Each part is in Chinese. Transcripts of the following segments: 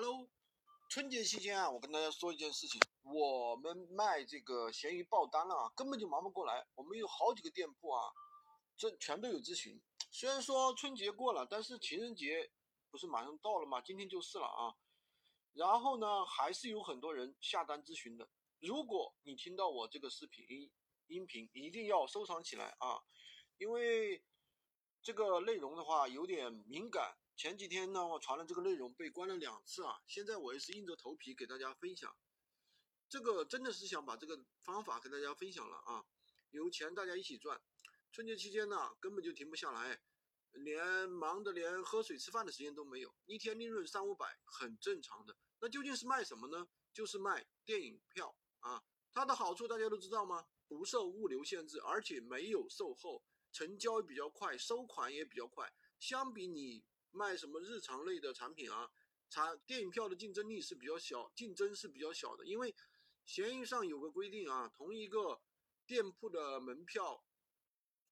Hello，春节期间啊，我跟大家说一件事情，我们卖这个闲鱼爆单了啊，根本就忙不过来。我们有好几个店铺啊，这全都有咨询。虽然说春节过了，但是情人节不是马上到了吗？今天就是了啊。然后呢，还是有很多人下单咨询的。如果你听到我这个视频音频，一定要收藏起来啊，因为这个内容的话有点敏感。前几天呢，我传了这个内容被关了两次啊，现在我也是硬着头皮给大家分享。这个真的是想把这个方法给大家分享了啊，有钱大家一起赚。春节期间呢，根本就停不下来，连忙的连喝水吃饭的时间都没有，一天利润三五百很正常的。那究竟是卖什么呢？就是卖电影票啊，它的好处大家都知道吗？不受物流限制，而且没有售后，成交比较快，收款也比较快。相比你。卖什么日常类的产品啊？产电影票的竞争力是比较小，竞争是比较小的，因为闲鱼上有个规定啊，同一个店铺的门票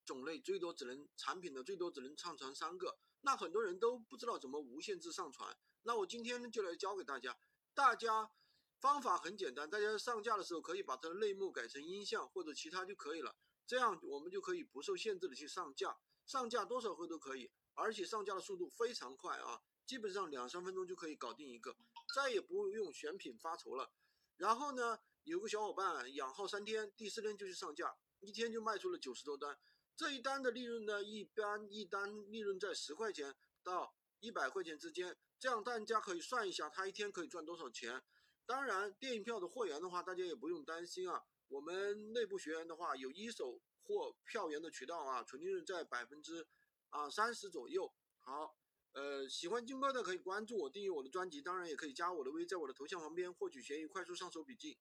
种类最多只能产品的最多只能上传三个，那很多人都不知道怎么无限制上传。那我今天就来教给大家，大家方法很简单，大家上架的时候可以把它的类目改成音像或者其他就可以了，这样我们就可以不受限制的去上架，上架多少个都可以。而且上架的速度非常快啊，基本上两三分钟就可以搞定一个，再也不用选品发愁了。然后呢，有个小伙伴养号三天，第四天就去上架，一天就卖出了九十多单。这一单的利润呢，一般一单利润在十块钱到一百块钱之间。这样大家可以算一下，他一天可以赚多少钱。当然，电影票的货源的话，大家也不用担心啊。我们内部学员的话，有一手货票源的渠道啊，纯利润在百分之。啊，三十左右。好，呃，喜欢金哥的可以关注我，订阅我的专辑，当然也可以加我的微，在我的头像旁边获取闲鱼快速上手笔记。